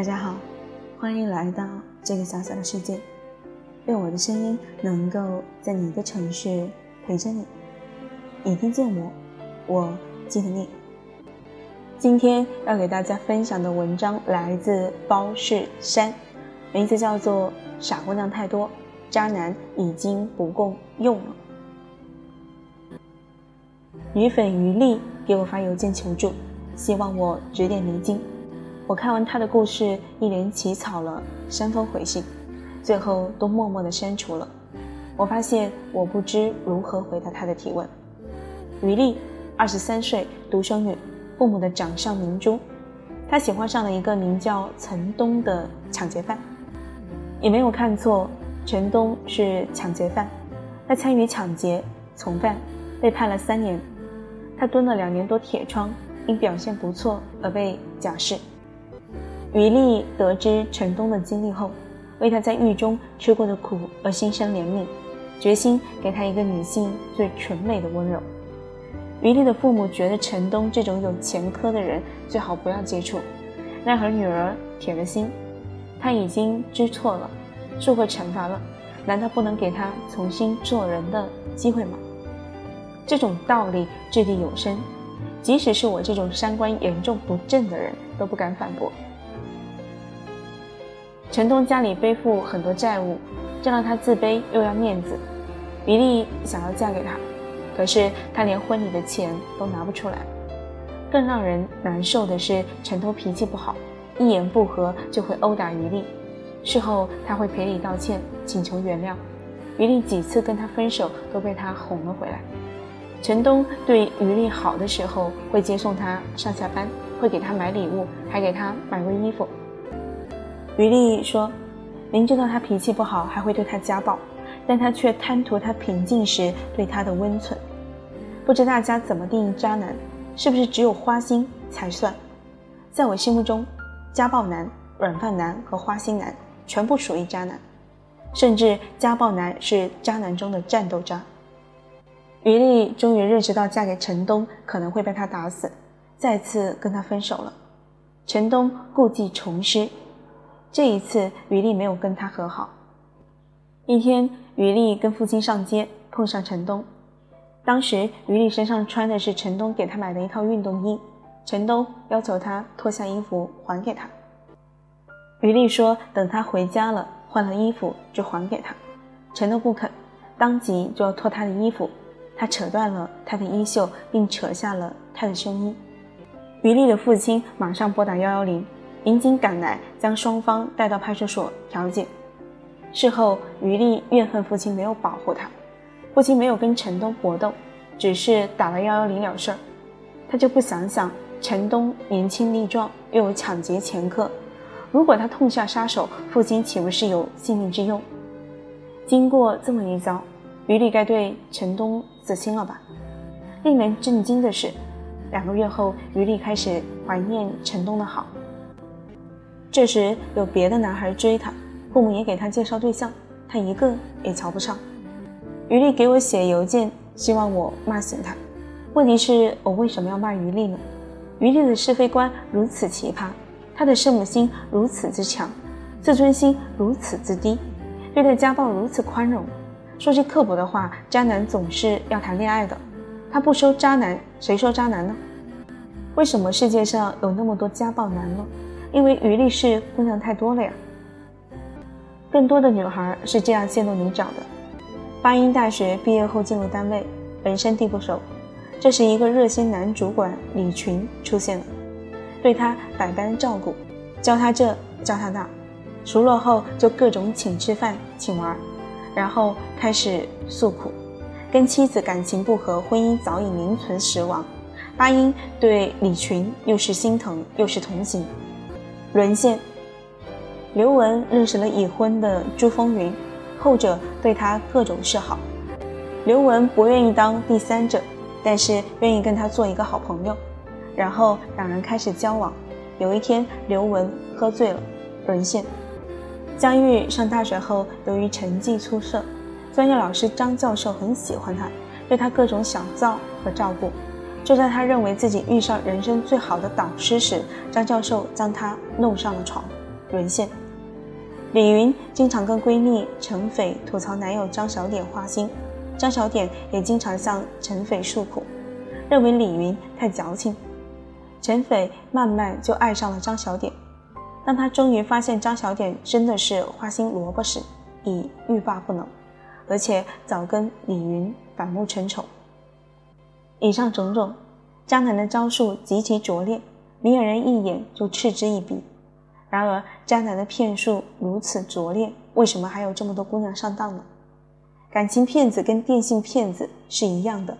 大家好，欢迎来到这个小小的世界。愿我的声音能够在你的城市陪着你。你听见我，我记得你。今天要给大家分享的文章来自包世山，名字叫做《傻姑娘太多，渣男已经不够用了》。女粉于丽给我发邮件求助，希望我指点迷津。我看完他的故事，一连起草了三封回信，最后都默默的删除了。我发现我不知如何回答他的提问。于丽，二十三岁，独生女，父母的掌上明珠。她喜欢上了一个名叫陈东的抢劫犯。你没有看错，陈东是抢劫犯。他参与抢劫，从犯，被判了三年。他蹲了两年多铁窗，因表现不错而被假释。于丽得知陈东的经历后，为他在狱中吃过的苦而心生怜悯，决心给他一个女性最纯美的温柔。于丽的父母觉得陈东这种有前科的人最好不要接触，奈何女儿铁了心，他已经知错了，受过惩罚了，难道不能给他重新做人的机会吗？这种道理掷地有声，即使是我这种三观严重不正的人都不敢反驳。陈东家里背负很多债务，这让他自卑又要面子。于丽想要嫁给他，可是他连婚礼的钱都拿不出来。更让人难受的是，陈东脾气不好，一言不合就会殴打于丽，事后他会赔礼道歉，请求原谅。于丽几次跟他分手，都被他哄了回来。陈东对于丽好的时候，会接送她上下班，会给她买礼物，还给她买过衣服。于丽说：“明知道他脾气不好，还会对他家暴，但他却贪图他平静时对他的温存。不知大家怎么定义渣男？是不是只有花心才算？在我心目中，家暴男、软饭男和花心男全部属于渣男，甚至家暴男是渣男中的战斗渣。”于丽终于认识到嫁给陈东可能会被他打死，再次跟他分手了。陈东故技重施，这一次于丽没有跟他和好。一天，于丽跟父亲上街，碰上陈东。当时于丽身上穿的是陈东给她买的一套运动衣，陈东要求她脱下衣服还给他。于丽说等他回家了，换了衣服就还给他。陈东不肯，当即就要脱他的衣服。他扯断了他的衣袖，并扯下了他的胸衣。于丽的父亲马上拨打幺幺零，民警赶来将双方带到派出所调解。事后，于丽怨恨父亲没有保护她，父亲没有跟陈东搏斗，只是打了幺幺零了事儿。他就不想想陈东年轻力壮，又有抢劫前科，如果他痛下杀手，父亲岂不是有性命之忧？经过这么一遭。于丽该对陈东死心了吧？令人震惊的是，两个月后，于丽开始怀念陈东的好。这时有别的男孩追她，父母也给她介绍对象，她一个也瞧不上。于丽给我写邮件，希望我骂醒她。问题是我为什么要骂于丽呢？于丽的是非观如此奇葩，她的圣母心如此之强，自尊心如此之低，对待家暴如此宽容。说句刻薄的话，渣男总是要谈恋爱的，他不收渣男，谁收渣男呢？为什么世界上有那么多家暴男呢？因为余力士姑娘太多了呀。更多的女孩是这样陷入泥沼的：八音大学毕业后进入单位，本身地不熟，这时一个热心男主管李群出现了，对他百般照顾，教他这教他那，熟络后就各种请吃饭请玩。然后开始诉苦，跟妻子感情不和，婚姻早已名存实亡。八音对李群又是心疼又是同情，沦陷。刘雯认识了已婚的朱风云，后者对他各种示好。刘雯不愿意当第三者，但是愿意跟他做一个好朋友。然后两人开始交往。有一天，刘雯喝醉了，沦陷。江玉上大学后，由于成绩出色，专业老师张教授很喜欢他，对他各种小造和照顾。就在他认为自己遇上人生最好的导师时，张教授将他弄上了床，沦陷。李云经常跟闺蜜陈斐吐槽男友张小点花心，张小点也经常向陈斐诉苦，认为李云太矫情。陈斐慢慢就爱上了张小点。当他终于发现张小点真的是花心萝卜时，已欲罢不能，而且早跟李云反目成仇。以上种种，渣男的招数极其拙劣，明眼人一眼就嗤之以鼻。然而，渣男的骗术如此拙劣，为什么还有这么多姑娘上当呢？感情骗子跟电信骗子是一样的，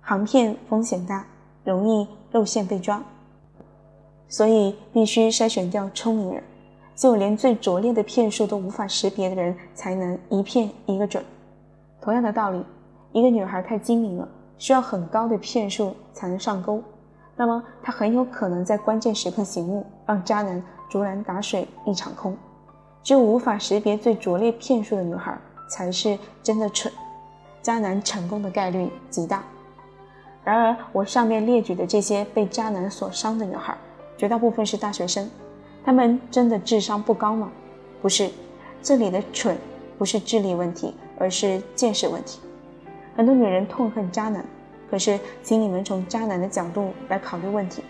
行骗风险大，容易露馅被抓，所以必须筛选掉聪明人。只有连最拙劣的骗术都无法识别的人，才能一骗一个准。同样的道理，一个女孩太精明了，需要很高的骗术才能上钩，那么他很有可能在关键时刻醒悟，让渣男竹篮打水一场空。只有无法识别最拙劣骗术的女孩，才是真的蠢，渣男成功的概率极大。然而，我上面列举的这些被渣男所伤的女孩，绝大部分是大学生。他们真的智商不高吗？不是，这里的蠢不是智力问题，而是见识问题。很多女人痛恨渣男，可是请你们从渣男的角度来考虑问题。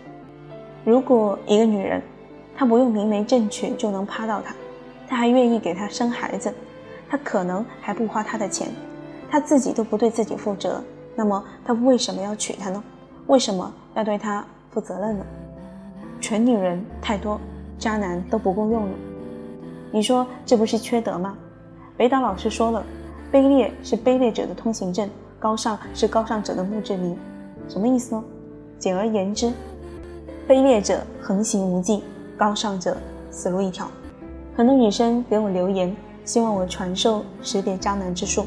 如果一个女人，她不用明媒正娶就能趴到他，她还愿意给他生孩子，她可能还不花他的钱，她自己都不对自己负责，那么她为什么要娶她呢？为什么要对她负责任呢？蠢女人太多。渣男都不够用了，你说这不是缺德吗？北岛老师说了，卑劣是卑劣者的通行证，高尚是高尚者的墓志铭，什么意思呢？简而言之，卑劣者横行无忌，高尚者死路一条。很多女生给我留言，希望我传授识别渣男之术。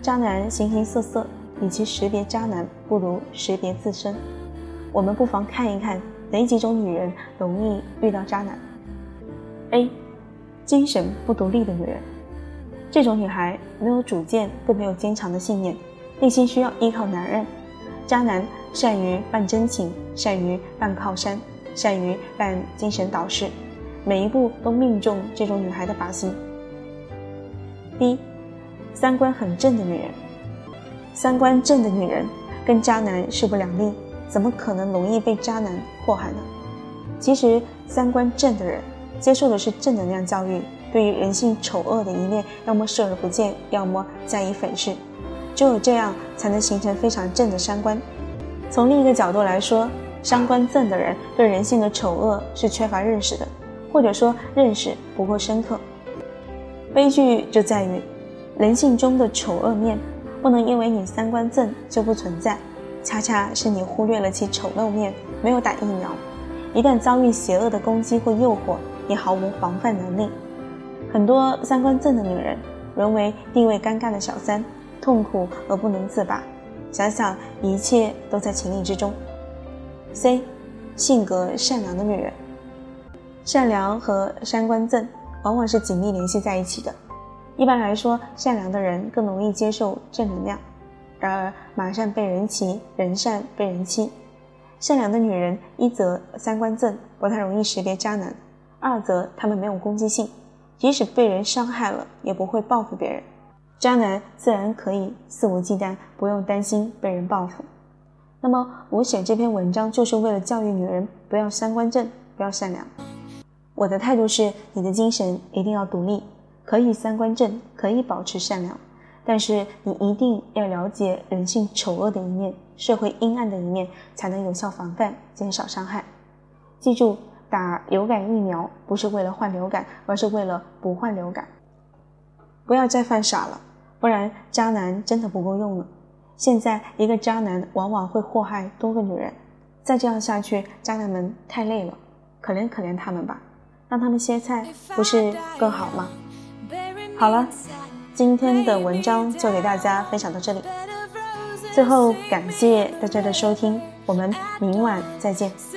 渣男形形色色，与其识别渣男，不如识别自身。我们不妨看一看。哪几种女人容易遇到渣男？A. 精神不独立的女人，这种女孩没有主见，更没有坚强的信念，内心需要依靠男人。渣男善于扮真情，善于扮靠山，善于扮精神导师，每一步都命中这种女孩的靶心。第一三观很正的女人，三观正的女人跟渣男势不两立。怎么可能容易被渣男祸害呢？其实三观正的人接受的是正能量教育，对于人性丑恶的一面，要么视而不见，要么加以粉饰。只有这样，才能形成非常正的三观。从另一个角度来说，三观正的人对人性的丑恶是缺乏认识的，或者说认识不够深刻。悲剧就在于，人性中的丑恶面不能因为你三观正就不存在。恰恰是你忽略了其丑陋面，没有打疫苗，一旦遭遇邪恶的攻击或诱惑，你毫无防范能力。很多三观正的女人沦为地位尴尬的小三，痛苦而不能自拔。想想一切都在情理之中。C，性格善良的女人，善良和三观正往往是紧密联系在一起的。一般来说，善良的人更容易接受正能量。然而，马善被人骑，人善被人欺。善良的女人，一则三观正，不太容易识别渣男；二则她们没有攻击性，即使被人伤害了，也不会报复别人。渣男自然可以肆无忌惮，不用担心被人报复。那么，我写这篇文章就是为了教育女人，不要三观正，不要善良。我的态度是，你的精神一定要独立，可以三观正，可以保持善良。但是你一定要了解人性丑恶的一面，社会阴暗的一面，才能有效防范，减少伤害。记住，打流感疫苗不是为了患流感，而是为了不患流感。不要再犯傻了，不然渣男真的不够用了。现在一个渣男往往会祸害多个女人，再这样下去，渣男们太累了，可怜可怜他们吧，让他们歇菜不是更好吗？好了。今天的文章就给大家分享到这里，最后感谢大家的收听，我们明晚再见。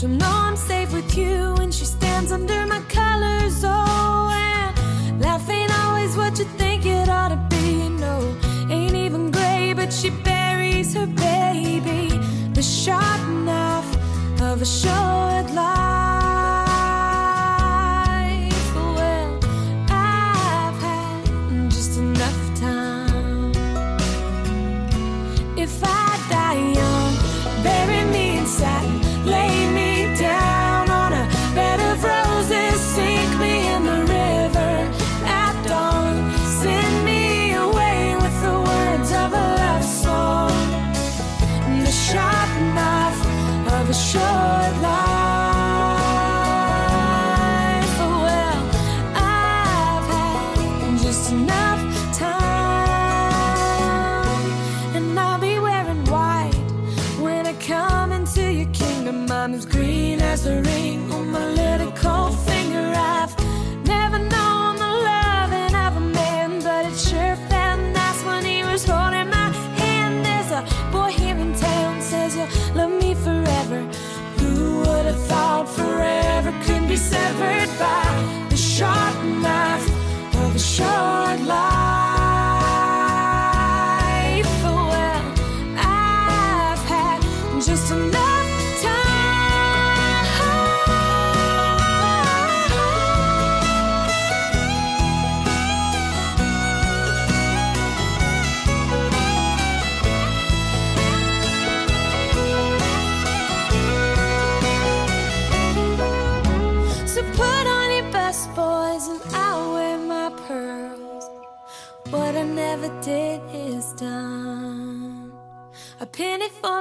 She'll know I'm safe with you when she stands under my colors. Oh, and life ain't always what you think it ought to be. No, ain't even gray, but she buries her baby. The sharp knife of a short life.